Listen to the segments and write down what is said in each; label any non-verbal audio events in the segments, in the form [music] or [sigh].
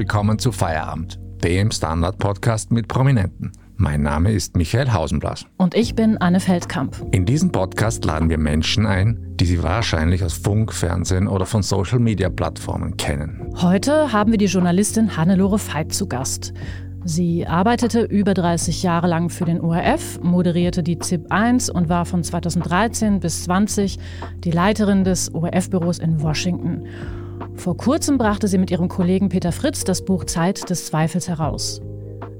Willkommen zu Feierabend, dem Standard-Podcast mit Prominenten. Mein Name ist Michael Hausenblas. Und ich bin Anne Feldkamp. In diesem Podcast laden wir Menschen ein, die Sie wahrscheinlich aus Funk, Fernsehen oder von Social-Media-Plattformen kennen. Heute haben wir die Journalistin Hannelore Veit zu Gast. Sie arbeitete über 30 Jahre lang für den ORF, moderierte die ZIP 1 und war von 2013 bis 20 die Leiterin des ORF-Büros in Washington. Vor kurzem brachte sie mit ihrem Kollegen Peter Fritz das Buch Zeit des Zweifels heraus.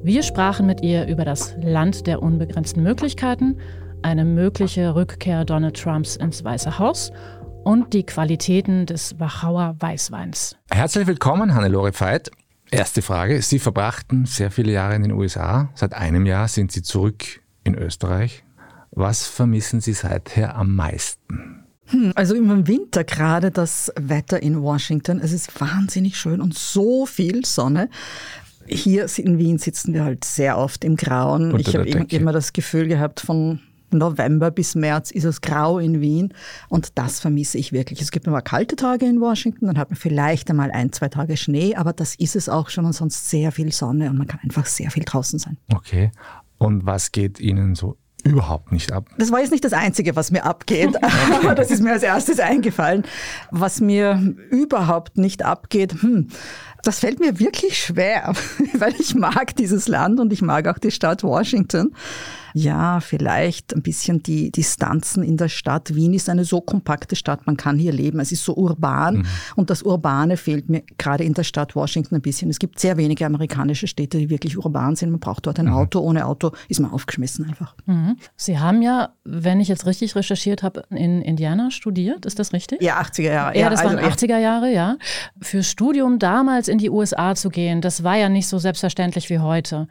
Wir sprachen mit ihr über das Land der unbegrenzten Möglichkeiten, eine mögliche Rückkehr Donald Trumps ins Weiße Haus und die Qualitäten des Wachauer Weißweins. Herzlich willkommen, Hannelore Veit. Erste Frage. Sie verbrachten sehr viele Jahre in den USA. Seit einem Jahr sind Sie zurück in Österreich. Was vermissen Sie seither am meisten? Hm, also im Winter gerade das Wetter in Washington. Es ist wahnsinnig schön und so viel Sonne. Hier in Wien sitzen wir halt sehr oft im Grauen. Unter ich habe immer das Gefühl gehabt von November bis März ist es grau in Wien und das vermisse ich wirklich. Es gibt immer kalte Tage in Washington, dann hat man vielleicht einmal ein, zwei Tage Schnee, aber das ist es auch schon und sonst sehr viel Sonne und man kann einfach sehr viel draußen sein. Okay. Und was geht Ihnen so überhaupt nicht ab? Das war jetzt nicht das Einzige, was mir abgeht, [laughs] aber das ist mir als erstes eingefallen. Was mir überhaupt nicht abgeht, hm, das fällt mir wirklich schwer, [laughs] weil ich mag dieses Land und ich mag auch die Stadt Washington ja, vielleicht ein bisschen die Distanzen in der Stadt. Wien ist eine so kompakte Stadt, man kann hier leben. Es ist so urban mhm. und das Urbane fehlt mir gerade in der Stadt Washington ein bisschen. Es gibt sehr wenige amerikanische Städte, die wirklich urban sind. Man braucht dort ein mhm. Auto. Ohne Auto ist man aufgeschmissen einfach. Mhm. Sie haben ja, wenn ich jetzt richtig recherchiert habe, in Indiana studiert. Ist das richtig? Ja, 80er Jahre. Ja, das also, waren 80er Jahre, ja. Fürs Studium damals in die USA zu gehen, das war ja nicht so selbstverständlich wie heute.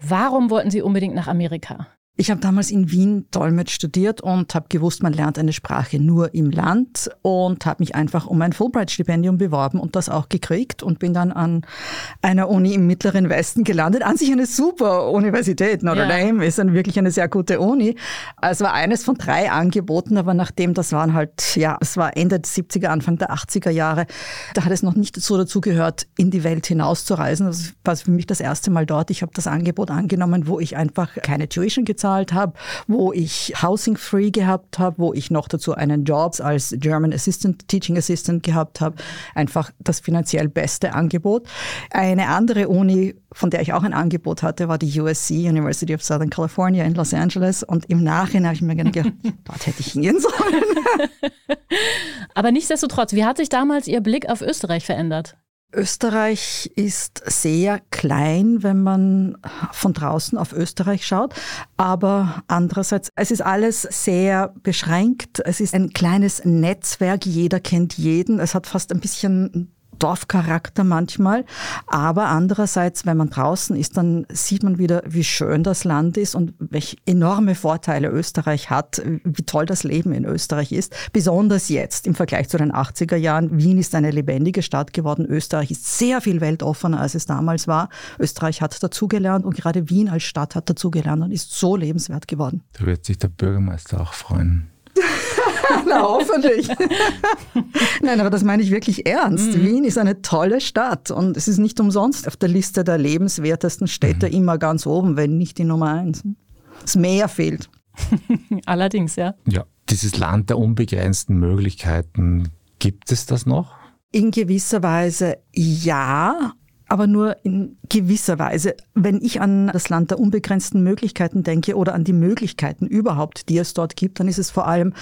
Warum wollten Sie unbedingt nach Amerika? Ich habe damals in Wien Dolmetsch studiert und habe gewusst, man lernt eine Sprache nur im Land und habe mich einfach um ein Fulbright-Stipendium beworben und das auch gekriegt und bin dann an einer Uni im Mittleren Westen gelandet. An sich eine super Universität, Notre Dame ja. ist dann wirklich eine sehr gute Uni. Es war eines von drei Angeboten, aber nachdem das waren halt, ja, es war Ende der 70er, Anfang der 80er Jahre, da hat es noch nicht so dazu gehört, in die Welt hinauszureisen. Das war für mich das erste Mal dort. Ich habe das Angebot angenommen, wo ich einfach keine Tuition gezahlt gezahlt habe, wo ich Housing Free gehabt habe, wo ich noch dazu einen Job als German Assistant, Teaching Assistant gehabt habe. Einfach das finanziell beste Angebot. Eine andere Uni, von der ich auch ein Angebot hatte, war die USC, University of Southern California in Los Angeles. Und im Nachhinein habe ich mir gedacht, [laughs] dort hätte ich hingehen sollen. [laughs] Aber nichtsdestotrotz, wie hat sich damals Ihr Blick auf Österreich verändert? Österreich ist sehr klein, wenn man von draußen auf Österreich schaut. Aber andererseits, es ist alles sehr beschränkt. Es ist ein kleines Netzwerk. Jeder kennt jeden. Es hat fast ein bisschen Dorfcharakter manchmal. Aber andererseits, wenn man draußen ist, dann sieht man wieder, wie schön das Land ist und welche enorme Vorteile Österreich hat, wie toll das Leben in Österreich ist. Besonders jetzt im Vergleich zu den 80er Jahren. Wien ist eine lebendige Stadt geworden. Österreich ist sehr viel weltoffener, als es damals war. Österreich hat dazugelernt und gerade Wien als Stadt hat dazugelernt und ist so lebenswert geworden. Da wird sich der Bürgermeister auch freuen. Na, hoffentlich. [laughs] Nein, aber das meine ich wirklich ernst. Mhm. Wien ist eine tolle Stadt und es ist nicht umsonst auf der Liste der lebenswertesten Städte mhm. immer ganz oben, wenn nicht die Nummer eins. Das Meer fehlt. [laughs] Allerdings, ja. Ja, dieses Land der unbegrenzten Möglichkeiten, gibt es das noch? In gewisser Weise ja, aber nur in gewisser Weise. Wenn ich an das Land der unbegrenzten Möglichkeiten denke oder an die Möglichkeiten überhaupt, die es dort gibt, dann ist es vor allem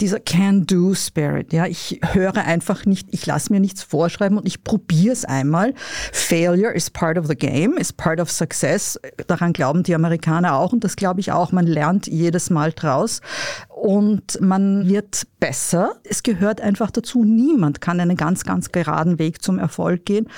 dieser Can-Do-Spirit. Ja, ich höre einfach nicht, ich lasse mir nichts vorschreiben und ich probiere es einmal. Failure is part of the game, is part of success. Daran glauben die Amerikaner auch und das glaube ich auch. Man lernt jedes Mal draus und man wird besser. Es gehört einfach dazu. Niemand kann einen ganz, ganz geraden Weg zum Erfolg gehen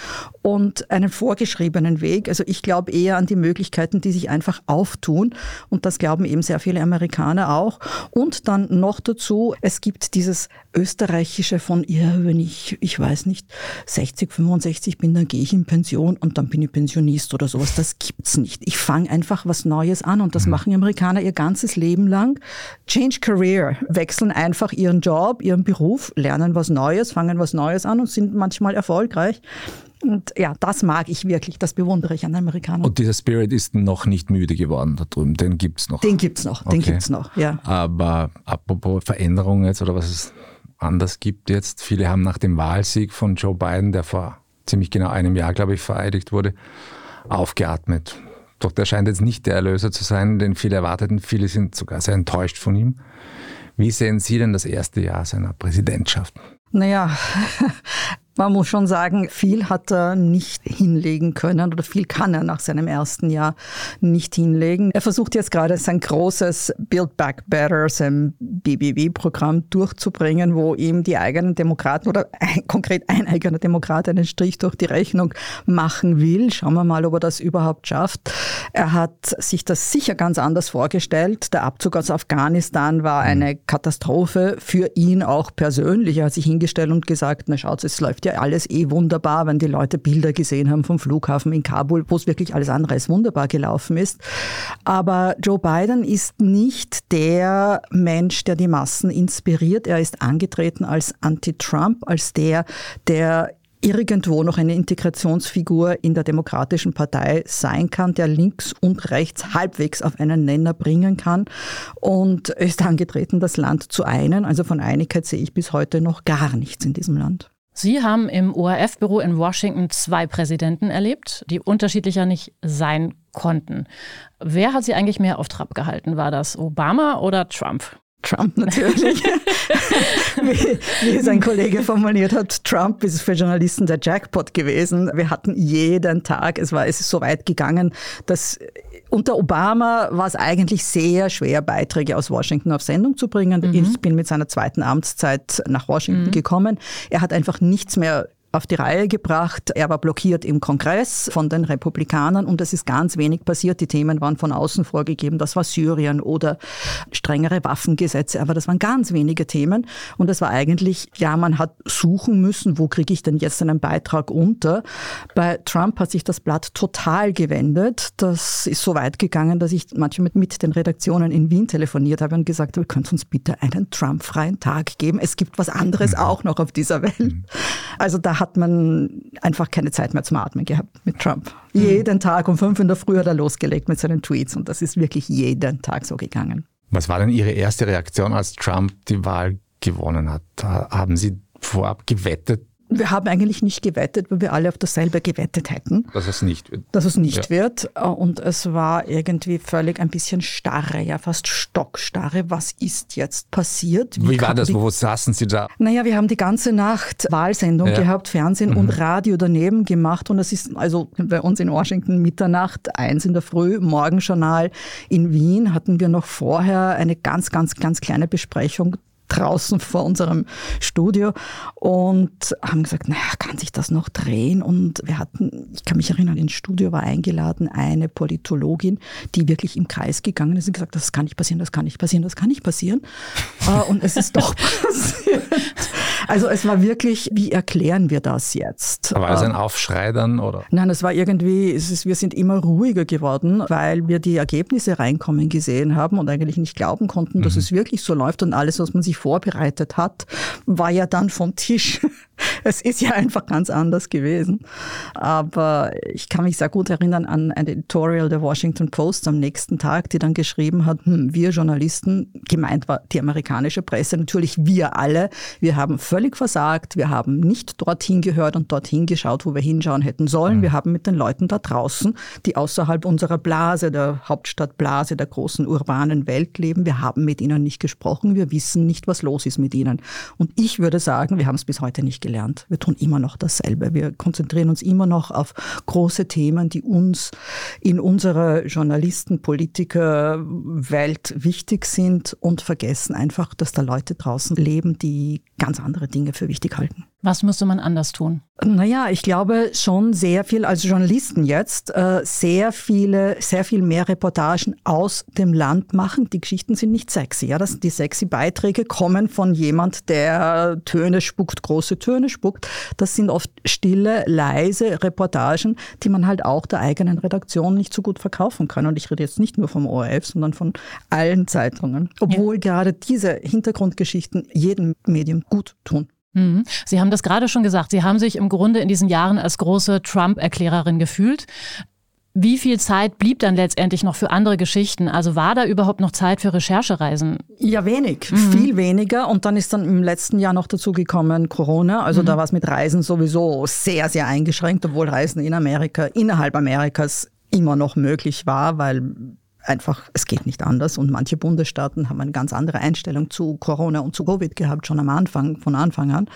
und einen vorgeschriebenen Weg. Also ich glaube eher an die Möglichkeiten, die sich einfach auftun. Und das glauben eben sehr viele Amerikaner auch. Und dann noch dazu, es gibt dieses österreichische von, ja, wenn ich, ich weiß nicht, 60, 65 bin, dann gehe ich in Pension und dann bin ich Pensionist oder sowas. Das gibt's nicht. Ich fange einfach was Neues an und das mhm. machen Amerikaner ihr ganzes Leben lang. Change Career, wechseln einfach ihren Job, ihren Beruf, lernen was Neues, fangen was Neues an und sind manchmal erfolgreich. Und ja, das mag ich wirklich, das bewundere ich an Amerikanern. Und dieser Spirit ist noch nicht müde geworden da drüben, den gibt es noch. Den gibt es noch, den okay. gibt's noch, ja. Aber apropos Veränderung jetzt oder was es anders gibt jetzt, viele haben nach dem Wahlsieg von Joe Biden, der vor ziemlich genau einem Jahr, glaube ich, vereidigt wurde, aufgeatmet. Doch der scheint jetzt nicht der Erlöser zu sein, den viele erwarteten. Viele sind sogar sehr enttäuscht von ihm. Wie sehen Sie denn das erste Jahr seiner Präsidentschaft? Naja, [laughs] man muss schon sagen, viel hat er nicht hinlegen können oder viel kann er nach seinem ersten Jahr nicht hinlegen. Er versucht jetzt gerade sein großes Build Back Better, sein BBW-Programm durchzubringen, wo ihm die eigenen Demokraten oder ein, konkret ein eigener Demokrat einen Strich durch die Rechnung machen will. Schauen wir mal, ob er das überhaupt schafft. Er hat sich das sicher ganz anders vorgestellt. Der Abzug aus Afghanistan war eine Katastrophe für ihn auch persönlich. Er hat sich hingestellt und gesagt, na schaut, es läuft ja alles eh wunderbar, wenn die Leute Bilder gesehen haben vom Flughafen in Kabul, wo es wirklich alles andere als wunderbar gelaufen ist. Aber Joe Biden ist nicht der Mensch, der die Massen inspiriert. Er ist angetreten als Anti-Trump, als der, der irgendwo noch eine Integrationsfigur in der Demokratischen Partei sein kann, der links und rechts halbwegs auf einen Nenner bringen kann und ist angetreten, das Land zu einen. Also von Einigkeit sehe ich bis heute noch gar nichts in diesem Land. Sie haben im ORF-Büro in Washington zwei Präsidenten erlebt, die unterschiedlicher nicht sein konnten. Wer hat Sie eigentlich mehr auf Trab gehalten? War das Obama oder Trump? Trump natürlich. [laughs] wie, wie sein Kollege formuliert hat, Trump ist für Journalisten der Jackpot gewesen. Wir hatten jeden Tag, es war, es ist so weit gegangen, dass unter Obama war es eigentlich sehr schwer, Beiträge aus Washington auf Sendung zu bringen. Mhm. Ich bin mit seiner zweiten Amtszeit nach Washington mhm. gekommen. Er hat einfach nichts mehr auf die Reihe gebracht. Er war blockiert im Kongress von den Republikanern und es ist ganz wenig passiert. Die Themen waren von außen vorgegeben. Das war Syrien oder strengere Waffengesetze, aber das waren ganz wenige Themen. Und es war eigentlich, ja, man hat suchen müssen, wo kriege ich denn jetzt einen Beitrag unter. Bei Trump hat sich das Blatt total gewendet. Das ist so weit gegangen, dass ich manchmal mit, mit den Redaktionen in Wien telefoniert habe und gesagt habe, könnt uns bitte einen Trump-freien Tag geben. Es gibt was anderes mhm. auch noch auf dieser Welt. Mhm. Also da hat man einfach keine Zeit mehr zum Atmen gehabt mit Trump. Mhm. Jeden Tag um fünf in der Früh hat er losgelegt mit seinen Tweets und das ist wirklich jeden Tag so gegangen. Was war denn Ihre erste Reaktion, als Trump die Wahl gewonnen hat? Haben Sie vorab gewettet, wir haben eigentlich nicht gewettet, weil wir alle auf dasselbe gewettet hätten. Dass es nicht wird. Dass es nicht ja. wird. Und es war irgendwie völlig ein bisschen starre, ja fast stockstarre. Was ist jetzt passiert? Wie, Wie war das? Wo saßen Sie da? Naja, wir haben die ganze Nacht Wahlsendung ja. gehabt, Fernsehen mhm. und Radio daneben gemacht. Und es ist also bei uns in Washington Mitternacht, eins in der Früh, Morgenjournal in Wien hatten wir noch vorher eine ganz, ganz, ganz kleine Besprechung draußen vor unserem Studio und haben gesagt, naja, kann sich das noch drehen? Und wir hatten, ich kann mich erinnern, ins Studio war eingeladen eine Politologin, die wirklich im Kreis gegangen ist und gesagt, das kann nicht passieren, das kann nicht passieren, das kann nicht passieren. [laughs] Äh, und es ist doch passiert. Also es war wirklich, wie erklären wir das jetzt? War es ein ähm, Aufschrei dann? Oder? Nein, es war irgendwie, es ist, wir sind immer ruhiger geworden, weil wir die Ergebnisse reinkommen gesehen haben und eigentlich nicht glauben konnten, dass mhm. es wirklich so läuft und alles, was man sich vorbereitet hat, war ja dann vom Tisch. [laughs] Es ist ja einfach ganz anders gewesen. Aber ich kann mich sehr gut erinnern an ein Editorial der Washington Post am nächsten Tag, die dann geschrieben hat, hm, wir Journalisten, gemeint war die amerikanische Presse, natürlich wir alle, wir haben völlig versagt, wir haben nicht dorthin gehört und dorthin geschaut, wo wir hinschauen hätten sollen. Mhm. Wir haben mit den Leuten da draußen, die außerhalb unserer Blase, der Hauptstadtblase, der großen urbanen Welt leben, wir haben mit ihnen nicht gesprochen, wir wissen nicht, was los ist mit ihnen. Und ich würde sagen, wir haben es bis heute nicht gelernt. Wir tun immer noch dasselbe. Wir konzentrieren uns immer noch auf große Themen, die uns in unserer Journalisten-, Politiker-Welt wichtig sind und vergessen einfach, dass da Leute draußen leben, die ganz andere Dinge für wichtig halten. Was müsste man anders tun? Naja, ich glaube schon sehr viel, als Journalisten jetzt, äh, sehr viele, sehr viel mehr Reportagen aus dem Land machen. Die Geschichten sind nicht sexy. Ja? Das, die sexy Beiträge kommen von jemand, der Töne spuckt, große Töne spuckt. Das sind oft stille, leise Reportagen, die man halt auch der eigenen Redaktion nicht so gut verkaufen kann. Und ich rede jetzt nicht nur vom ORF, sondern von allen Zeitungen. Obwohl ja. gerade diese Hintergrundgeschichten jedem Medium gut tun. Mhm. Sie haben das gerade schon gesagt. Sie haben sich im Grunde in diesen Jahren als große Trump-Erklärerin gefühlt. Wie viel Zeit blieb dann letztendlich noch für andere Geschichten? Also war da überhaupt noch Zeit für Recherchereisen? Ja, wenig, mhm. viel weniger. Und dann ist dann im letzten Jahr noch dazu gekommen Corona. Also mhm. da war es mit Reisen sowieso sehr, sehr eingeschränkt, obwohl Reisen in Amerika, innerhalb Amerikas immer noch möglich war, weil einfach, es geht nicht anders. Und manche Bundesstaaten haben eine ganz andere Einstellung zu Corona und zu Covid gehabt, schon am Anfang, von Anfang an.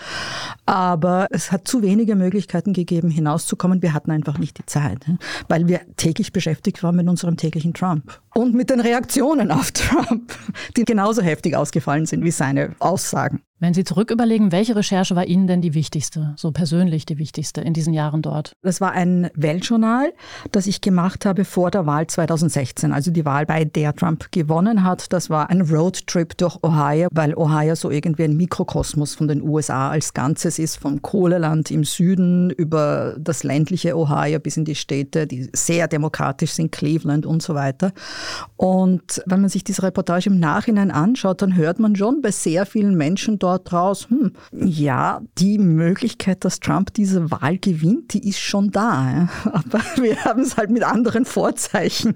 Aber es hat zu wenige Möglichkeiten gegeben, hinauszukommen. Wir hatten einfach nicht die Zeit, weil wir täglich beschäftigt waren mit unserem täglichen Trump. Und mit den Reaktionen auf [laughs] Trump, die genauso heftig ausgefallen sind wie seine Aussagen. Wenn Sie zurück überlegen, welche Recherche war Ihnen denn die wichtigste, so persönlich die wichtigste in diesen Jahren dort? Das war ein Weltjournal, das ich gemacht habe vor der Wahl 2016, also die Wahl, bei der Trump gewonnen hat. Das war ein Roadtrip durch Ohio, weil Ohio so irgendwie ein Mikrokosmos von den USA als Ganzes ist, vom Kohleland im Süden über das ländliche Ohio bis in die Städte, die sehr demokratisch sind, Cleveland und so weiter. Und wenn man sich diese Reportage im Nachhinein anschaut, dann hört man schon bei sehr vielen Menschen dort, raus, hm, ja, die Möglichkeit, dass Trump diese Wahl gewinnt, die ist schon da. [laughs] Aber wir haben es halt mit anderen Vorzeichen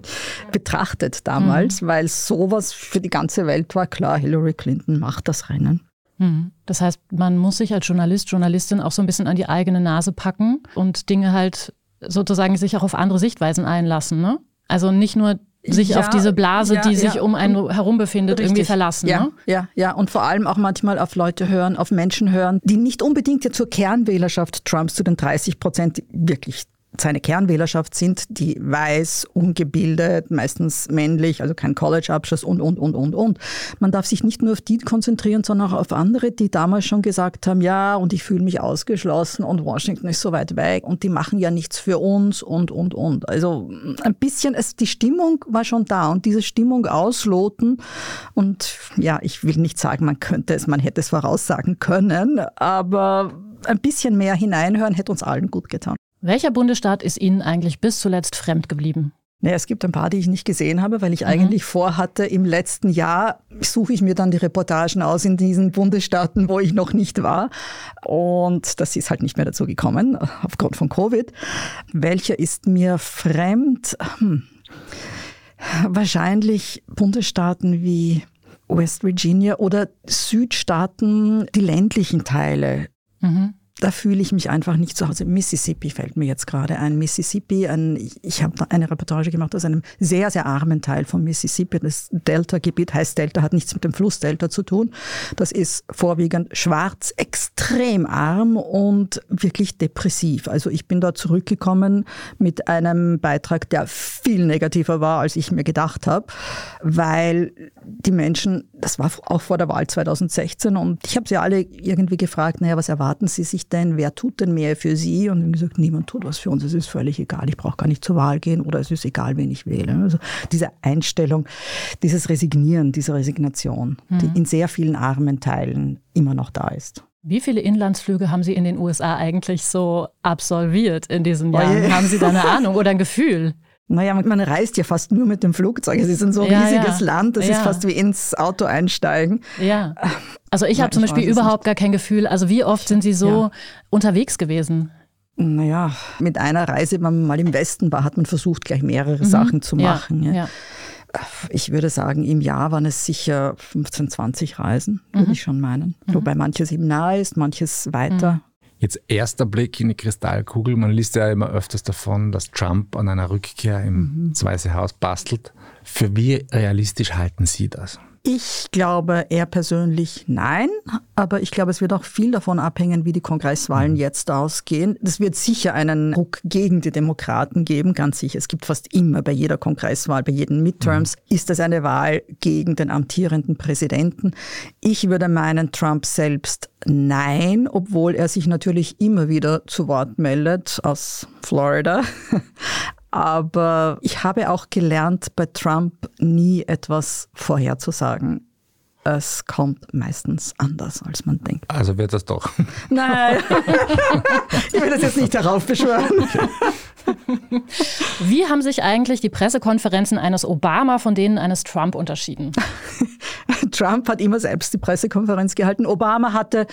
betrachtet damals, mhm. weil sowas für die ganze Welt war klar, Hillary Clinton macht das Rennen. Mhm. Das heißt, man muss sich als Journalist, Journalistin auch so ein bisschen an die eigene Nase packen und Dinge halt sozusagen sich auch auf andere Sichtweisen einlassen. Ne? Also nicht nur sich ja, auf diese Blase, ja, die sich um einen herum befindet, Richtig. irgendwie verlassen. Ja, ne? ja, ja. Und vor allem auch manchmal auf Leute hören, auf Menschen hören, die nicht unbedingt zur Kernwählerschaft Trumps, zu den 30 Prozent wirklich seine Kernwählerschaft sind, die weiß, ungebildet, meistens männlich, also kein College-Abschluss und, und, und, und, und. Man darf sich nicht nur auf die konzentrieren, sondern auch auf andere, die damals schon gesagt haben, ja, und ich fühle mich ausgeschlossen und Washington ist so weit weg und die machen ja nichts für uns und, und, und. Also ein bisschen, es, die Stimmung war schon da und diese Stimmung ausloten und ja, ich will nicht sagen, man könnte es, man hätte es voraussagen können, aber ein bisschen mehr hineinhören hätte uns allen gut getan. Welcher Bundesstaat ist Ihnen eigentlich bis zuletzt fremd geblieben? Naja, es gibt ein paar, die ich nicht gesehen habe, weil ich mhm. eigentlich vorhatte, im letzten Jahr suche ich mir dann die Reportagen aus in diesen Bundesstaaten, wo ich noch nicht war. Und das ist halt nicht mehr dazu gekommen, aufgrund von Covid. Welcher ist mir fremd? Hm. Wahrscheinlich Bundesstaaten wie West Virginia oder Südstaaten, die ländlichen Teile. Mhm da fühle ich mich einfach nicht zu Hause. Mississippi fällt mir jetzt gerade ein. Mississippi, ein, ich habe eine Reportage gemacht aus einem sehr, sehr armen Teil von Mississippi. Das Delta-Gebiet heißt Delta, hat nichts mit dem Fluss Delta zu tun. Das ist vorwiegend schwarz, extrem arm und wirklich depressiv. Also ich bin da zurückgekommen mit einem Beitrag, der viel negativer war, als ich mir gedacht habe, weil die Menschen, das war auch vor der Wahl 2016 und ich habe sie alle irgendwie gefragt, naja, was erwarten sie sich denn, wer tut denn mehr für sie? Und haben gesagt, niemand tut was für uns, es ist völlig egal, ich brauche gar nicht zur Wahl gehen oder es ist egal, wen ich wähle. Also diese Einstellung, dieses Resignieren, diese Resignation, mhm. die in sehr vielen armen Teilen immer noch da ist. Wie viele Inlandsflüge haben Sie in den USA eigentlich so absolviert in diesen Jahren? Oh haben Sie da eine Ahnung oder ein Gefühl? Naja, man reist ja fast nur mit dem Flugzeug. Es ist ein so ja, riesiges ja. Land, das ja. ist fast wie ins Auto einsteigen. Ja. Also ich habe zum Beispiel überhaupt gar kein Gefühl. Also wie oft sind Sie so unterwegs gewesen? Naja, mit einer Reise, wenn man mal im Westen war, hat man versucht, gleich mehrere mhm. Sachen zu machen. Ja, Ich würde sagen, im Jahr waren es sicher 15, 20 Reisen, würde mhm. ich schon meinen. Mhm. Wobei manches eben nahe ist, manches weiter. Mhm. Jetzt erster Blick in die Kristallkugel. Man liest ja immer öfters davon, dass Trump an einer Rückkehr im mhm. Weiße Haus bastelt. Für wie realistisch halten Sie das? Ich glaube er persönlich nein, aber ich glaube, es wird auch viel davon abhängen, wie die Kongresswahlen mhm. jetzt ausgehen. Es wird sicher einen Druck gegen die Demokraten geben, ganz sicher. Es gibt fast immer bei jeder Kongresswahl, bei jeden Midterms, mhm. ist das eine Wahl gegen den amtierenden Präsidenten. Ich würde meinen, Trump selbst nein, obwohl er sich natürlich immer wieder zu Wort meldet aus Florida. Aber ich habe auch gelernt, bei Trump nie etwas vorherzusagen. Es kommt meistens anders, als man denkt. Also wird das doch. [laughs] Nein, ich will das jetzt nicht darauf beschwören. Wie haben sich eigentlich die Pressekonferenzen eines Obama von denen eines Trump unterschieden? [laughs] Trump hat immer selbst die Pressekonferenz gehalten. Obama hatte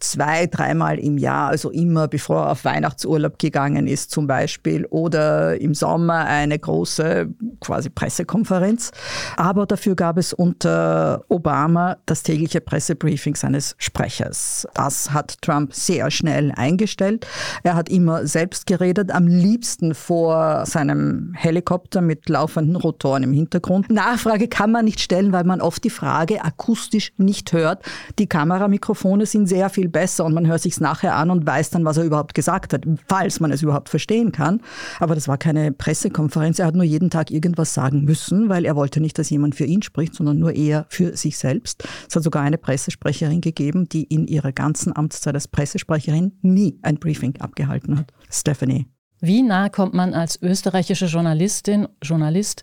zwei, dreimal im Jahr, also immer bevor er auf Weihnachtsurlaub gegangen ist zum Beispiel oder im Sommer eine große quasi Pressekonferenz. Aber dafür gab es unter Obama das tägliche Pressebriefing seines Sprechers. Das hat Trump sehr schnell eingestellt. Er hat immer selbst geredet, am liebsten vor seinem Helikopter mit laufenden Rotoren im Hintergrund. Nachfrage kann man nicht stellen, weil man oft die Frage akustisch nicht hört. Die Kameramikrofone sind sehr viel besser und man hört sich nachher an und weiß dann, was er überhaupt gesagt hat, falls man es überhaupt verstehen kann. Aber das war keine Pressekonferenz. Er hat nur jeden Tag irgendwas sagen müssen, weil er wollte nicht, dass jemand für ihn spricht, sondern nur er für sich selbst. Es hat sogar eine Pressesprecherin gegeben, die in ihrer ganzen Amtszeit als Pressesprecherin nie ein Briefing abgehalten hat. Stephanie. Wie nah kommt man als österreichische Journalistin, Journalist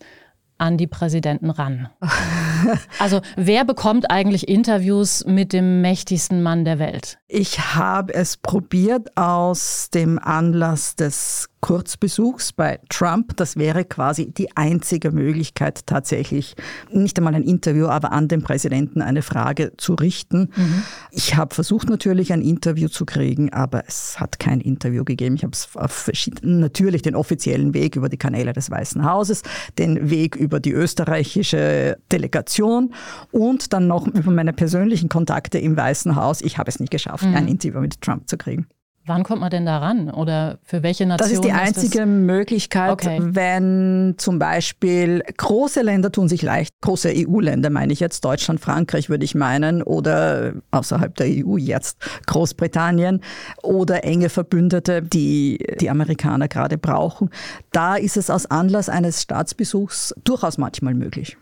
an die Präsidenten ran? [laughs] [laughs] Also wer bekommt eigentlich Interviews mit dem mächtigsten Mann der Welt? Ich habe es probiert aus dem Anlass des Kurzbesuchs bei Trump. Das wäre quasi die einzige Möglichkeit, tatsächlich nicht einmal ein Interview, aber an den Präsidenten eine Frage zu richten. Mhm. Ich habe versucht natürlich ein Interview zu kriegen, aber es hat kein Interview gegeben. Ich habe es auf natürlich den offiziellen Weg über die Kanäle des Weißen Hauses, den Weg über die österreichische Delegation und dann noch über meine persönlichen Kontakte im Weißen Haus. Ich habe es nicht geschafft, mhm. ein Interview mit Trump zu kriegen. Wann kommt man denn da ran? Oder für welche Nation? Das ist die einzige ist Möglichkeit, okay. wenn zum Beispiel große Länder tun sich leicht, große EU-Länder meine ich jetzt, Deutschland, Frankreich würde ich meinen, oder außerhalb der EU jetzt Großbritannien oder enge Verbündete, die die Amerikaner gerade brauchen. Da ist es aus Anlass eines Staatsbesuchs durchaus manchmal möglich.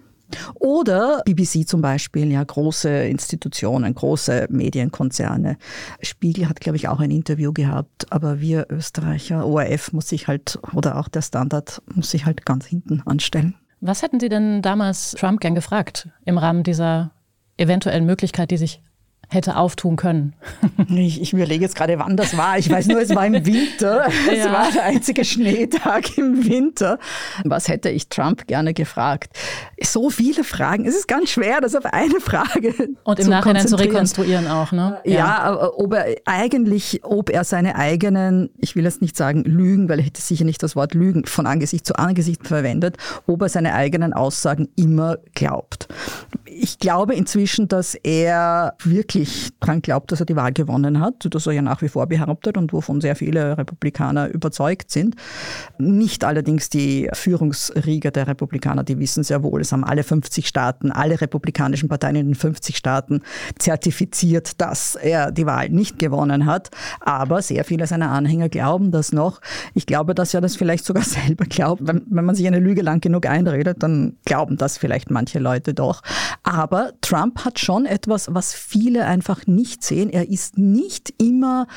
Oder BBC zum Beispiel, ja, große Institutionen, große Medienkonzerne. Spiegel hat, glaube ich, auch ein Interview gehabt, aber wir Österreicher, ORF muss sich halt, oder auch der Standard muss sich halt ganz hinten anstellen. Was hätten Sie denn damals Trump gern gefragt im Rahmen dieser eventuellen Möglichkeit, die sich hätte auftun können. Ich, ich, überlege jetzt gerade, wann das war. Ich weiß nur, es war im Winter. [laughs] Es ja. war der einzige Schneetag im Winter. Was hätte ich Trump gerne gefragt? So viele Fragen. Es ist ganz schwer, das auf eine Frage Und im zu Nachhinein zu rekonstruieren auch, ne? Ja, ja ob er eigentlich, ob er seine eigenen, ich will jetzt nicht sagen Lügen, weil er hätte sicher nicht das Wort Lügen von Angesicht zu Angesicht verwendet, ob er seine eigenen Aussagen immer glaubt. Ich glaube inzwischen, dass er wirklich daran glaubt, dass er die Wahl gewonnen hat, das er ja nach wie vor behauptet und wovon sehr viele Republikaner überzeugt sind. Nicht allerdings die Führungsriege der Republikaner, die wissen sehr wohl, es haben alle 50 Staaten, alle republikanischen Parteien in den 50 Staaten zertifiziert, dass er die Wahl nicht gewonnen hat. Aber sehr viele seiner Anhänger glauben das noch. Ich glaube, dass er das vielleicht sogar [laughs] selber glaubt. Wenn, wenn man sich eine Lüge lang genug einredet, dann glauben das vielleicht manche Leute doch. Aber Trump hat schon etwas, was viele einfach nicht sehen. Er ist nicht immer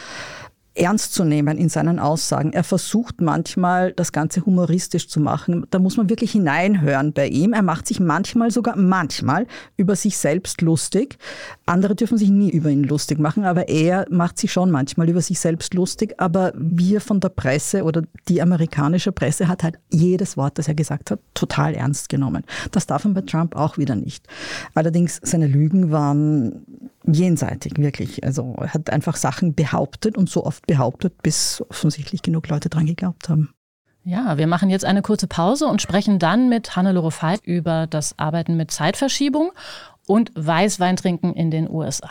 ernst zu nehmen in seinen Aussagen. Er versucht manchmal, das Ganze humoristisch zu machen. Da muss man wirklich hineinhören bei ihm. Er macht sich manchmal sogar, manchmal über sich selbst lustig. Andere dürfen sich nie über ihn lustig machen, aber er macht sich schon manchmal über sich selbst lustig. Aber wir von der Presse oder die amerikanische Presse hat halt jedes Wort, das er gesagt hat, total ernst genommen. Das darf man bei Trump auch wieder nicht. Allerdings, seine Lügen waren jenseitig, wirklich. Also er hat einfach Sachen behauptet und so oft behauptet, bis offensichtlich genug Leute dran geglaubt haben. Ja, wir machen jetzt eine kurze Pause und sprechen dann mit Hannelore Veit über das Arbeiten mit Zeitverschiebung und Weißweintrinken in den USA.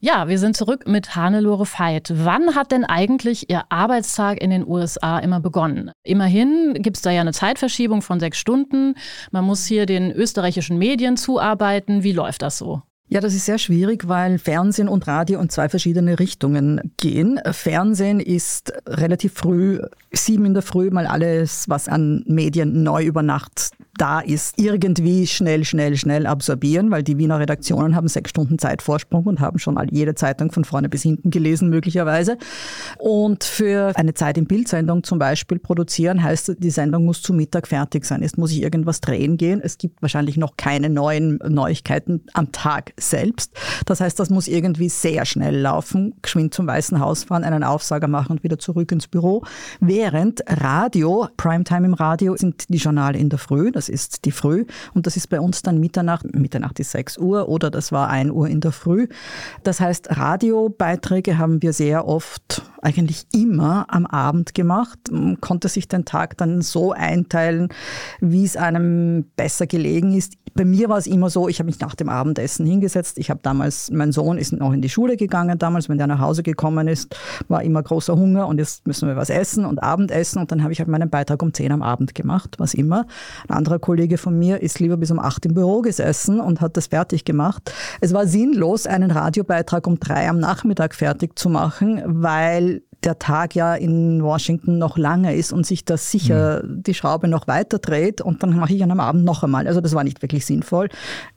Ja, wir sind zurück mit Hannelore Veit. Wann hat denn eigentlich Ihr Arbeitstag in den USA immer begonnen? Immerhin gibt es da ja eine Zeitverschiebung von sechs Stunden. Man muss hier den österreichischen Medien zuarbeiten. Wie läuft das so? Ja, das ist sehr schwierig, weil Fernsehen und Radio in zwei verschiedene Richtungen gehen. Fernsehen ist relativ früh, sieben in der Früh, mal alles, was an Medien neu über Nacht da ist, irgendwie schnell, schnell, schnell absorbieren, weil die Wiener Redaktionen haben sechs Stunden Zeitvorsprung und haben schon jede Zeitung von vorne bis hinten gelesen, möglicherweise. Und für eine Zeit in Bildsendung zum Beispiel produzieren, heißt, die Sendung muss zu Mittag fertig sein. Jetzt muss ich irgendwas drehen gehen. Es gibt wahrscheinlich noch keine neuen Neuigkeiten am Tag selbst. Das heißt, das muss irgendwie sehr schnell laufen, geschwind zum Weißen Haus fahren, einen Aufsager machen und wieder zurück ins Büro. Während Radio, Primetime im Radio, sind die Journale in der Früh. Das ist die Früh. Und das ist bei uns dann Mitternacht. Mitternacht ist 6 Uhr oder das war 1 Uhr in der Früh. Das heißt, Radiobeiträge haben wir sehr oft, eigentlich immer am Abend gemacht. Konnte sich den Tag dann so einteilen, wie es einem besser gelegen ist. Bei mir war es immer so, ich habe mich nach dem Abendessen hingesetzt. Ich habe damals, mein Sohn ist noch in die Schule gegangen damals, wenn der nach Hause gekommen ist, war immer großer Hunger und jetzt müssen wir was essen und Abendessen und dann habe ich halt meinen Beitrag um 10 am Abend gemacht, was immer. Ein anderer Kollege von mir ist lieber bis um 8 im Büro gesessen und hat das fertig gemacht. Es war sinnlos, einen Radiobeitrag um 3 am Nachmittag fertig zu machen, weil der Tag ja in Washington noch lange ist und sich das sicher mhm. die Schraube noch weiter dreht und dann mache ich an einem Abend noch einmal. Also das war nicht wirklich sinnvoll.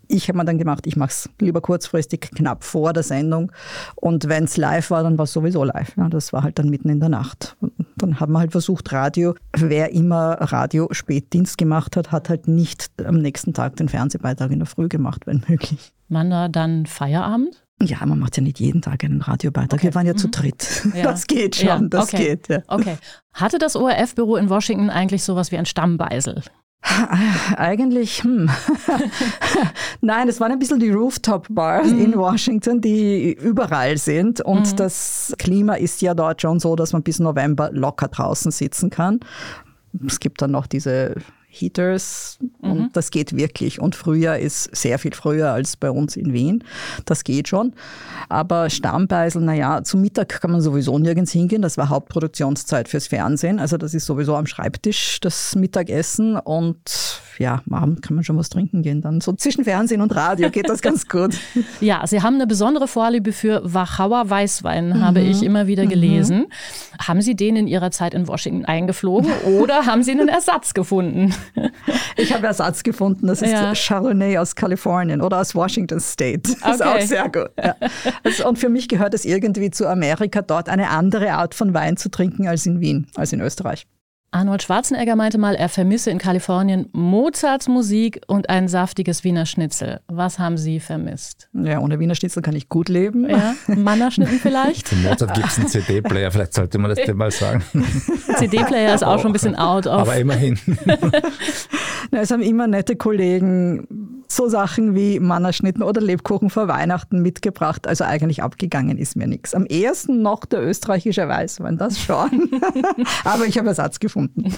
Ich habe mir dann gemacht, ich mache es lieber kurzfristig, knapp vor der Sendung. Und wenn es live war, dann war es sowieso live. Ja, das war halt dann mitten in der Nacht. Dann haben wir halt versucht, Radio, wer immer Radio Spätdienst gemacht hat, hat halt nicht am nächsten Tag den Fernsehbeitrag in der Früh gemacht, wenn möglich. Wann war dann Feierabend? Ja, man macht ja nicht jeden Tag einen Radiobeitrag. Okay. Wir waren ja mhm. zu dritt. [laughs] Ja. Das geht schon, ja. das okay. geht. Ja. Okay. Hatte das ORF-Büro in Washington eigentlich sowas wie ein Stammbeisel? Eigentlich, hm. [laughs] Nein, es waren ein bisschen die Rooftop-Bars mhm. in Washington, die überall sind. Und mhm. das Klima ist ja dort schon so, dass man bis November locker draußen sitzen kann. Es gibt dann noch diese Heaters mhm. und das geht wirklich. Und Frühjahr ist sehr viel früher als bei uns in Wien. Das geht schon. Aber Stammbeisel, naja, zum Mittag kann man sowieso nirgends hingehen. Das war Hauptproduktionszeit fürs Fernsehen. Also das ist sowieso am Schreibtisch das Mittagessen und ja, am Abend kann man schon was trinken gehen. Dann so zwischen Fernsehen und Radio geht das ganz gut. [laughs] ja, Sie haben eine besondere Vorliebe für Wachauer Weißwein, mhm. habe ich immer wieder mhm. gelesen. Mhm. Haben Sie den in Ihrer Zeit in Washington eingeflogen [laughs] oder haben Sie einen Ersatz gefunden? [laughs] ich habe Ersatz gefunden. Das ist ja. Chardonnay aus Kalifornien oder aus Washington State. Das okay. ist auch sehr gut. Ja. Also, und für mich gehört es irgendwie zu Amerika, dort eine andere Art von Wein zu trinken als in Wien, als in Österreich. Arnold Schwarzenegger meinte mal, er vermisse in Kalifornien Mozarts Musik und ein saftiges Wiener Schnitzel. Was haben Sie vermisst? Ja, ohne Wiener Schnitzel kann ich gut leben. Ja, Mannerschnitten [laughs] vielleicht? Für Mozart gibt es einen CD-Player, vielleicht sollte man das mal sagen. [laughs] CD-Player ist auch schon ein bisschen out of. Aber immerhin. [laughs] Na, es haben immer nette Kollegen so Sachen wie Mannerschnitten oder Lebkuchen vor Weihnachten mitgebracht. Also eigentlich abgegangen ist mir nichts. Am ehesten noch der österreichische Weißwein, das schon. [laughs] Aber ich habe Ersatz gefunden.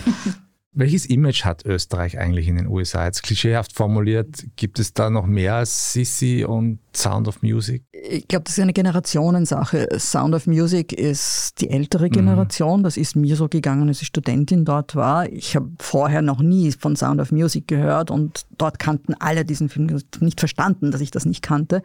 Welches Image hat Österreich eigentlich in den USA? Jetzt klischeehaft formuliert, gibt es da noch mehr als Sissi und Sound of Music? Ich glaube, das ist eine Generationensache. Sound of Music ist die ältere mhm. Generation. Mhm. Das ist mir so gegangen, als ich Studentin dort war. Ich habe vorher noch nie von Sound of Music gehört und dort kannten alle diesen Film. Nicht verstanden, dass ich das nicht kannte.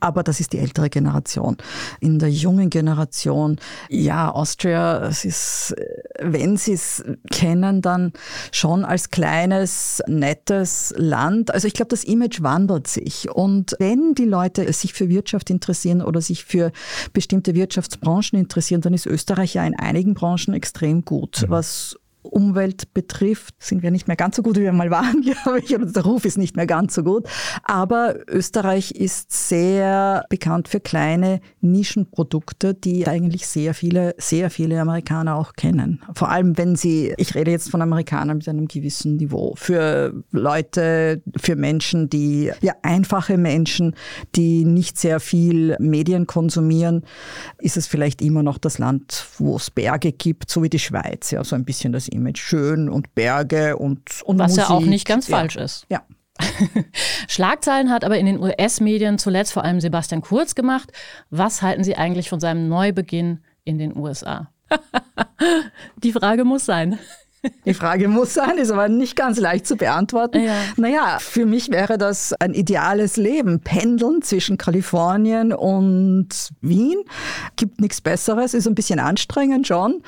Aber das ist die ältere Generation. In der jungen Generation, ja, Austria, es ist, wenn sie es kennen, dann schon als kleines, nettes Land. Also ich glaube, das Image wandelt sich. Und wenn die Leute sich für Wirtschaft interessieren oder sich für bestimmte Wirtschaftsbranchen interessieren, dann ist Österreich ja in einigen Branchen extrem gut. Was Umwelt betrifft, sind wir nicht mehr ganz so gut, wie wir mal waren, [laughs] glaube ich. Und der Ruf ist nicht mehr ganz so gut. Aber Österreich ist sehr bekannt für kleine Nischenprodukte, die eigentlich sehr viele, sehr viele Amerikaner auch kennen. Vor allem, wenn sie, ich rede jetzt von Amerikanern mit einem gewissen Niveau, für Leute, für Menschen, die, ja, einfache Menschen, die nicht sehr viel Medien konsumieren, ist es vielleicht immer noch das Land, wo es Berge gibt, so wie die Schweiz, ja, so ein bisschen das Image schön und Berge und, und Was Musik. ja auch nicht ganz ja. falsch ist. Ja. [laughs] Schlagzeilen hat aber in den US-Medien zuletzt vor allem Sebastian Kurz gemacht. Was halten Sie eigentlich von seinem Neubeginn in den USA? [laughs] Die Frage muss sein. [laughs] Die Frage muss sein, ist aber nicht ganz leicht zu beantworten. Ja. Naja, für mich wäre das ein ideales Leben. Pendeln zwischen Kalifornien und Wien. Gibt nichts Besseres, ist ein bisschen anstrengend schon.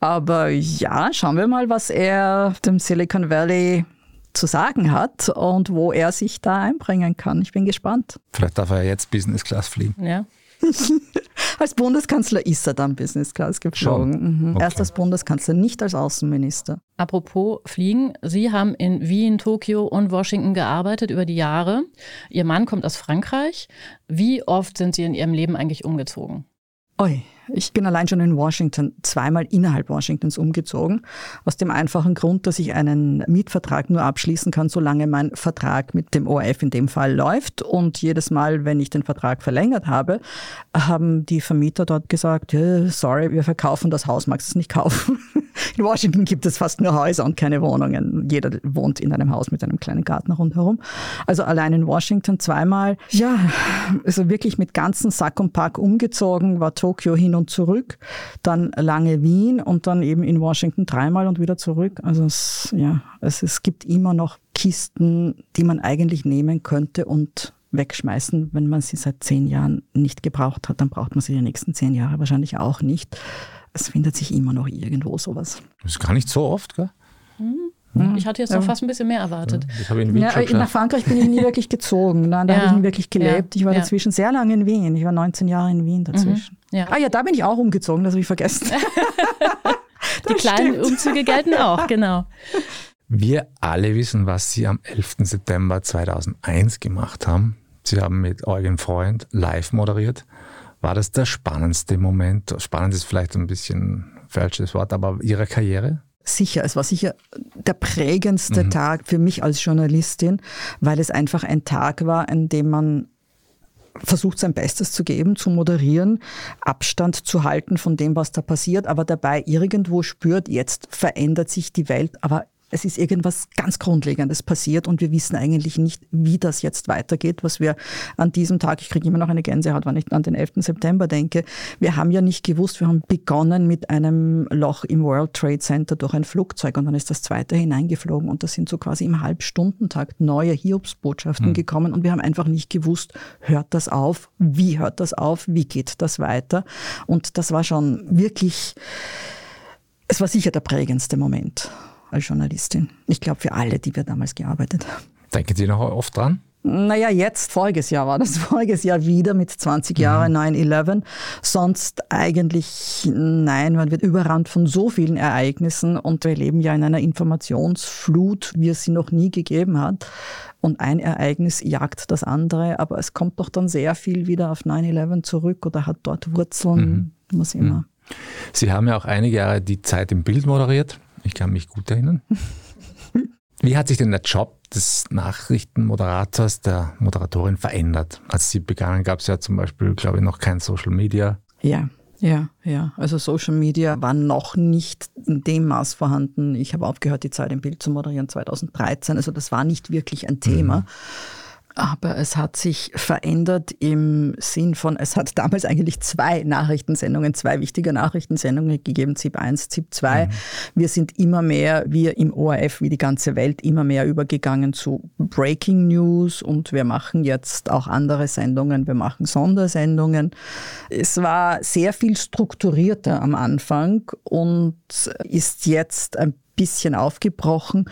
Aber ja, schauen wir mal, was er dem Silicon Valley zu sagen hat und wo er sich da einbringen kann. Ich bin gespannt. Vielleicht darf er jetzt Business Class fliegen. Ja. Als Bundeskanzler ist er dann Business Class geflogen. Mhm. Okay. Erst als Bundeskanzler, nicht als Außenminister. Apropos Fliegen, Sie haben in Wien, Tokio und Washington gearbeitet über die Jahre. Ihr Mann kommt aus Frankreich. Wie oft sind Sie in Ihrem Leben eigentlich umgezogen? Oi, ich bin allein schon in Washington zweimal innerhalb Washingtons umgezogen. Aus dem einfachen Grund, dass ich einen Mietvertrag nur abschließen kann, solange mein Vertrag mit dem ORF in dem Fall läuft. Und jedes Mal, wenn ich den Vertrag verlängert habe, haben die Vermieter dort gesagt, "Ja, sorry, wir verkaufen das Haus, magst du es nicht kaufen? [laughs] In Washington gibt es fast nur Häuser und keine Wohnungen. Jeder wohnt in einem Haus mit einem kleinen Garten rundherum. Also allein in Washington zweimal, ja, also wirklich mit ganzen Sack und Pack umgezogen, war Tokio hin und zurück, dann lange Wien und dann eben in Washington dreimal und wieder zurück. Also es, ja, es, es gibt immer noch Kisten, die man eigentlich nehmen könnte und wegschmeißen. Wenn man sie seit zehn Jahren nicht gebraucht hat, dann braucht man sie die nächsten zehn Jahre wahrscheinlich auch nicht. Es findet sich immer noch irgendwo sowas. Das ist gar nicht so oft, gell? Ich hatte jetzt noch fast ein bisschen mehr erwartet. Das habe ich in Wien Ja, schon nach. Frankreich bin ich nie wirklich gezogen. Nein, da Ja. habe ich nie wirklich gelebt. Ja. Ich war Ja. dazwischen sehr lange in Wien. Ich war 19 Jahre in Wien dazwischen. Ja. Ah ja, da bin ich auch umgezogen, das habe ich vergessen. [laughs] [laughs] Die kleinen stimmt. Umzüge gelten auch, genau. Wir alle wissen, was Sie am 11. September 2001 gemacht haben. Sie haben mit Eugen Freund live moderiert. War das der spannendste Moment? Spannend ist vielleicht ein bisschen ein falsches Wort, aber Ihrer Karriere? Sicher, es war sicher der prägendste Tag für mich als Journalistin, weil es einfach ein Tag war, an dem man versucht sein Bestes zu geben, zu moderieren, Abstand zu halten von dem, was da passiert, aber dabei irgendwo spürt, jetzt verändert sich die Welt, aber es ist irgendwas ganz Grundlegendes passiert und wir wissen eigentlich nicht, wie das jetzt weitergeht, was wir an diesem Tag, ich kriege immer noch eine Gänsehaut, wenn ich an den 11. September denke, wir haben ja nicht gewusst, wir haben begonnen mit einem Loch im World Trade Center durch ein Flugzeug und dann ist das zweite hineingeflogen und da sind so quasi im Halbstundentakt neue Hiobsbotschaften gekommen und wir haben einfach nicht gewusst, hört das auf, wie hört das auf, wie geht das weiter? Und das war schon wirklich, es war sicher der prägendste Moment als Journalistin. Ich glaube für alle, die wir damals gearbeitet haben. Denken Sie noch oft dran? Naja, jetzt, voriges Jahr war das, [laughs] voriges Jahr wieder mit 20 Jahren 9-11. Sonst eigentlich nein, man wird überrannt von so vielen Ereignissen und wir leben ja in einer Informationsflut, wie es sie noch nie gegeben hat. Und ein Ereignis jagt das andere, aber es kommt doch dann sehr viel wieder auf 9-11 zurück oder hat dort Wurzeln, was immer. Sie haben ja auch einige Jahre die Zeit im Bild moderiert. Ich kann mich gut erinnern. [laughs] Wie hat sich denn der Job des Nachrichtenmoderators, der Moderatorin verändert? Als Sie begannen, gab es ja zum Beispiel, glaube ich, noch kein Social Media. Ja, ja, ja. Also Social Media war noch nicht in dem Maß vorhanden. Ich habe aufgehört, die Zeit im Bild zu moderieren 2013. Also das war nicht wirklich ein Thema. Aber es hat sich verändert im Sinn von, es hat damals eigentlich zwei Nachrichtensendungen, zwei wichtige Nachrichtensendungen gegeben, ZIP 1, ZIP 2. Wir sind immer mehr, wir im ORF wie die ganze Welt, immer mehr übergegangen zu Breaking News und wir machen jetzt auch andere Sendungen, wir machen Sondersendungen. Es war sehr viel strukturierter am Anfang und ist jetzt ein bisschen aufgebrochen,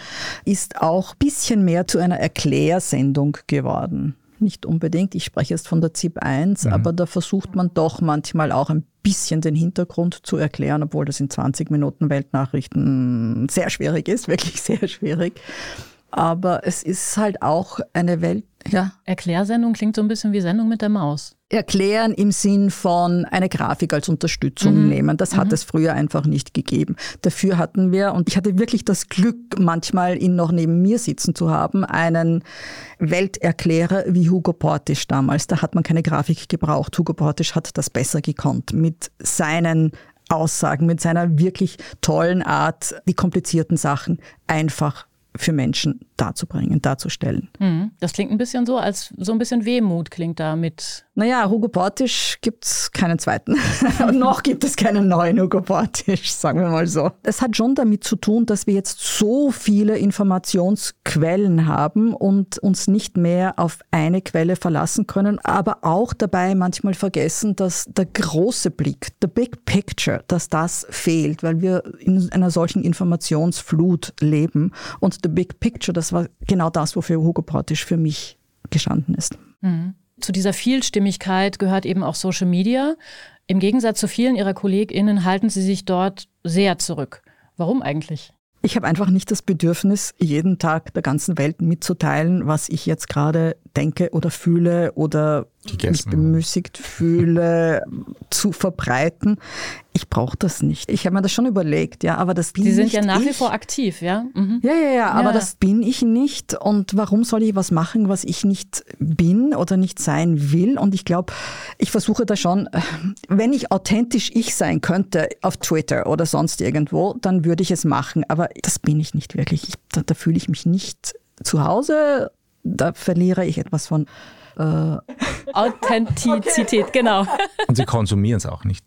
ist auch ein bisschen mehr zu einer Erklärsendung geworden. Nicht unbedingt, ich spreche jetzt von der ZIP 1, aber da versucht man doch manchmal auch ein bisschen den Hintergrund zu erklären, obwohl das in 20 Minuten Weltnachrichten sehr schwierig ist, [laughs] wirklich sehr schwierig. Aber es ist halt auch eine Welt, ja, Erklärsendung klingt so ein bisschen wie Sendung mit der Maus. Erklären im Sinn von eine Grafik als Unterstützung nehmen. Das hat es früher einfach nicht gegeben. Dafür hatten wir, und ich hatte wirklich das Glück, manchmal ihn noch neben mir sitzen zu haben, einen Welterklärer wie Hugo Portisch damals. Da hat man keine Grafik gebraucht. Hugo Portisch hat das besser gekonnt mit seinen Aussagen, mit seiner wirklich tollen Art, die komplizierten Sachen einfach für Menschen darzubringen, darzustellen. Mhm. Das klingt ein bisschen so, als so ein bisschen Wehmut klingt da mit Naja, Hugo Portisch gibt es keinen zweiten. [laughs] Und noch gibt es keinen neuen Hugo Portisch, sagen wir mal so. Es hat schon damit zu tun, dass wir jetzt so viele Informationsquellen haben und uns nicht mehr auf eine Quelle verlassen können, aber auch dabei manchmal vergessen, dass der große Blick, the big picture, dass das fehlt, weil wir in einer solchen Informationsflut leben. Und the big picture, das war genau das, wofür Hugo Portisch für mich gestanden ist. Zu dieser Vielstimmigkeit gehört eben auch Social Media. Im Gegensatz zu vielen ihrer KollegInnen halten sie sich dort sehr zurück. Warum eigentlich? Ich habe einfach nicht das Bedürfnis, jeden Tag der ganzen Welt mitzuteilen, was ich jetzt gerade denke oder fühle oder Gegessen. mich bemüßigt fühle, zu verbreiten. Ich brauche das nicht. Ich habe mir das schon überlegt, ja, aber das bin Sie sind ja nach ich. wie vor aktiv, ja? Mhm. Ja, ja, ja, aber ja. das bin ich nicht. Und warum soll ich was machen, was ich nicht bin oder nicht sein will? Und ich glaube, ich versuche da schon, wenn ich authentisch ich sein könnte auf Twitter oder sonst irgendwo, dann würde ich es machen. Aber das bin ich nicht wirklich. Ich, da, da fühle ich mich nicht zu Hause. Da verliere ich etwas von äh Authentizität, okay. genau. Und Sie konsumieren es auch nicht.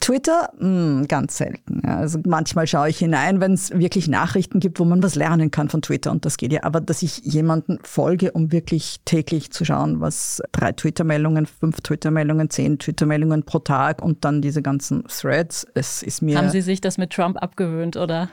Twitter, mh, hm, ganz selten. Ja, also manchmal schaue ich hinein, wenn es wirklich Nachrichten gibt, wo man was lernen kann von Twitter und das geht ja. Aber dass ich jemanden folge, um wirklich täglich zu schauen, was drei Twitter-Meldungen, fünf Twitter-Meldungen, zehn Twitter-Meldungen pro Tag und dann diese ganzen Threads, es ist mir. Haben Sie sich das mit Trump abgewöhnt oder?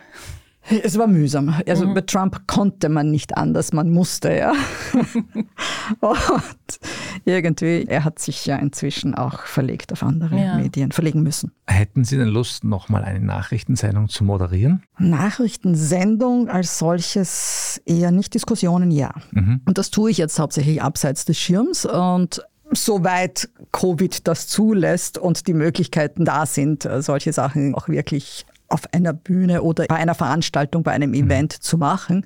Es war mühsam. Also mhm. bei Trump konnte man nicht anders, man musste, ja. [laughs] und irgendwie, er hat sich ja inzwischen auch verlegt auf andere ja. Medien, verlegen müssen. Hätten Sie denn Lust, nochmal eine Nachrichtensendung zu moderieren? Nachrichtensendung als solches eher nicht, Diskussionen ja. Mhm. Und das tue ich jetzt hauptsächlich abseits des Schirms und soweit Covid das zulässt und die Möglichkeiten da sind, solche Sachen auch wirklich auf einer Bühne oder bei einer Veranstaltung, bei einem. Event mhm. zu machen.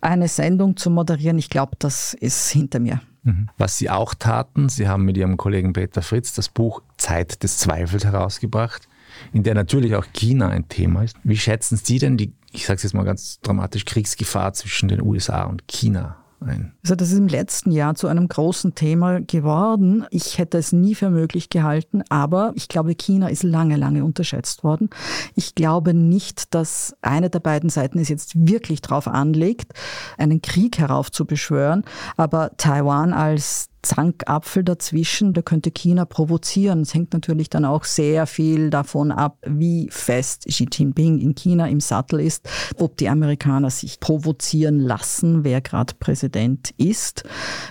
Eine Sendung zu moderieren, ich glaube, das ist hinter mir. Mhm. Was Sie auch taten, Sie haben mit Ihrem Kollegen Peter Fritz das Buch Zeit des Zweifels herausgebracht, in der natürlich auch China ein Thema ist. Wie schätzen Sie denn die, ich sage es jetzt mal ganz dramatisch, Kriegsgefahr zwischen den USA und China ein? Also das ist im letzten Jahr zu einem großen Thema geworden. Ich hätte es nie für möglich gehalten, aber ich glaube, China ist lange, lange unterschätzt worden. Ich glaube nicht, dass eine der beiden Seiten es jetzt wirklich darauf anlegt, einen Krieg heraufzubeschwören, aber Taiwan als Zankapfel dazwischen, da könnte China provozieren. Es hängt natürlich dann auch sehr viel davon ab, wie fest Xi Jinping in China im Sattel ist, ob die Amerikaner sich provozieren lassen, wer gerade Präsident ist.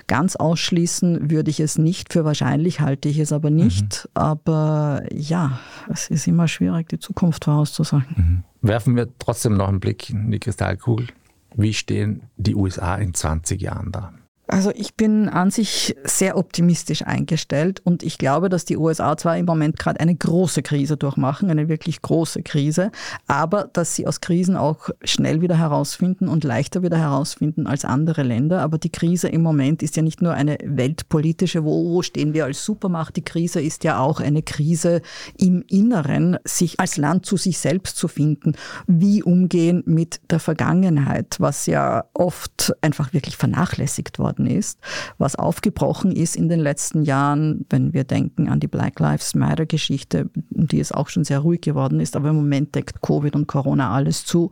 Ganz ausschließen würde ich es nicht, für wahrscheinlich halte ich es aber nicht. Mhm. Aber ja, es ist immer schwierig, die Zukunft vorauszusagen. Mhm. Werfen wir trotzdem noch einen Blick in die Kristallkugel. Wie stehen die USA in 20 Jahren da? Also ich bin an sich sehr optimistisch eingestellt und ich glaube, dass die USA zwar im Moment gerade eine große Krise durchmachen, eine wirklich große Krise, aber dass sie aus Krisen auch schnell wieder herausfinden und leichter wieder herausfinden als andere Länder. Aber die Krise im Moment ist ja nicht nur eine weltpolitische, wo, wo stehen wir als Supermacht, die Krise ist ja auch eine Krise im Inneren, sich als Land zu sich selbst zu finden, wie umgehen mit der Vergangenheit, was ja oft einfach wirklich vernachlässigt worden geworden ist, was aufgebrochen ist in den letzten Jahren, wenn wir denken an die Black Lives Matter Geschichte, die es auch schon sehr ruhig geworden ist, aber im Moment deckt Covid und Corona alles zu.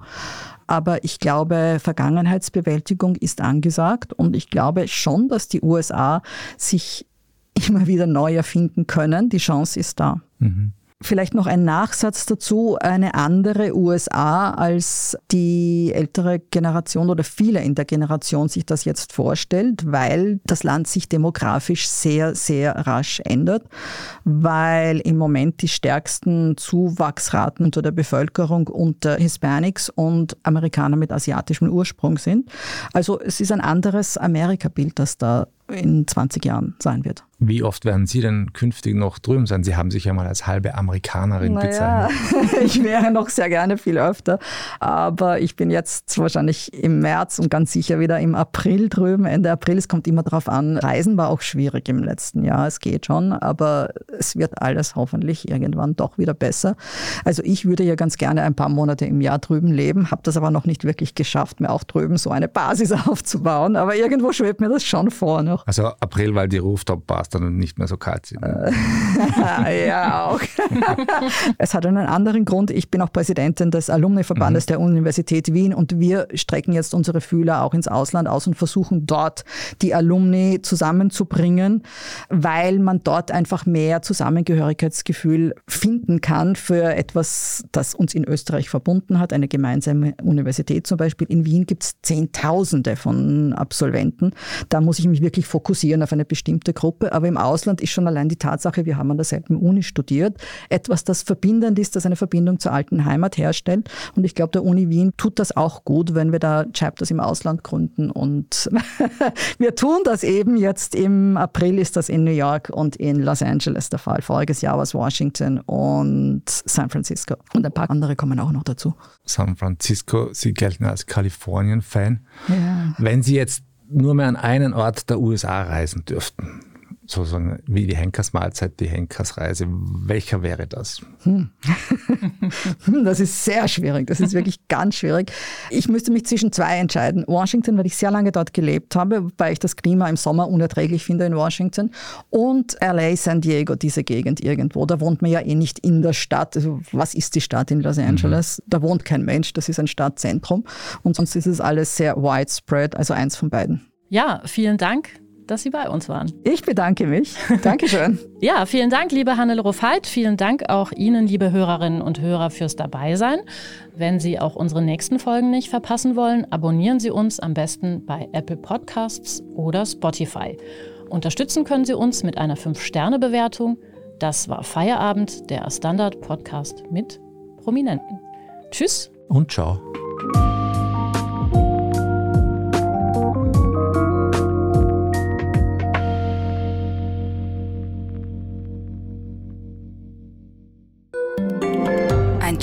Aber ich glaube, Vergangenheitsbewältigung ist angesagt und ich glaube schon, dass die USA sich immer wieder neu erfinden können. Die Chance ist da. Mhm. Vielleicht noch ein Nachsatz dazu, eine andere USA, als die ältere Generation oder viele in der Generation sich das jetzt vorstellt, weil das Land sich demografisch sehr, sehr rasch ändert, weil im Moment die stärksten Zuwachsraten unter der Bevölkerung unter Hispanics und Amerikaner mit asiatischem Ursprung sind. Also es ist ein anderes Amerika-Bild, das da in 20 Jahren sein wird. Wie oft werden Sie denn künftig noch drüben sein? Sie haben sich ja mal als halbe Amerikanerin naja, bezeichnet. [laughs] ich wäre noch sehr gerne viel öfter, aber ich bin jetzt wahrscheinlich im März und ganz sicher wieder im April drüben. Ende April, es kommt immer darauf an. Reisen war auch schwierig im letzten Jahr, es geht schon, aber es wird alles hoffentlich irgendwann doch wieder besser. Also ich würde ja ganz gerne ein paar Monate im Jahr drüben leben, habe das aber noch nicht wirklich geschafft, mir auch drüben so eine Basis [laughs] aufzubauen, aber irgendwo schwebt mir das schon vor. Ne? Noch. Also April, weil die Rooftop-Bars dann nicht mehr so kalt sind. [laughs] ja, auch. [laughs] es hat einen anderen Grund. Ich bin auch Präsidentin des Alumni-Verbandes mhm. der Universität Wien und wir strecken jetzt unsere Fühler auch ins Ausland aus und versuchen dort die Alumni zusammenzubringen, weil man dort einfach mehr Zusammengehörigkeitsgefühl finden kann für etwas, das uns in Österreich verbunden hat, eine gemeinsame Universität zum Beispiel. In Wien gibt es Zehntausende von Absolventen. Da muss ich mich wirklich fokussieren auf eine bestimmte Gruppe. Aber im Ausland ist schon allein die Tatsache, wir haben an derselben Uni studiert, etwas, das verbindend ist, das eine Verbindung zur alten Heimat herstellt. Und ich glaube, der Uni Wien tut das auch gut, wenn wir da Chapters im Ausland gründen. Und [laughs] wir tun das eben jetzt im April ist das in New York und in Los Angeles der Fall. Voriges Jahr war es Washington und San Francisco. Und ein paar andere kommen auch noch dazu. San Francisco, Sie gelten als Kalifornien-Fan. Ja. Wenn Sie jetzt nur mehr an einen Ort der USA reisen dürften, sozusagen wie die Henkersmahlzeit, die Henkersreise. Welcher wäre das? Hm. [laughs] das ist sehr schwierig. Das ist wirklich ganz schwierig. Ich müsste mich zwischen zwei entscheiden. Washington, weil ich sehr lange dort gelebt habe, wobei ich das Klima im Sommer unerträglich finde in Washington. Und LA, San Diego, diese Gegend irgendwo. Da wohnt man ja eh nicht in der Stadt. Also was ist die Stadt in Los Angeles? Mhm. Da wohnt kein Mensch. Das ist ein Stadtzentrum. Und sonst ist es alles sehr widespread. Also eins von beiden. Ja, vielen Dank dass Sie bei uns waren. Ich bedanke mich. Dankeschön. [laughs] ja, vielen Dank, liebe Hannelore Veit. Vielen Dank auch Ihnen, liebe Hörerinnen und Hörer, fürs Dabeisein. Wenn Sie auch unsere nächsten Folgen nicht verpassen wollen, abonnieren Sie uns am besten bei Apple Podcasts oder Spotify. Unterstützen können Sie uns mit einer 5-Sterne-Bewertung. Das war Feierabend, der Standard-Podcast mit Prominenten. Tschüss und ciao.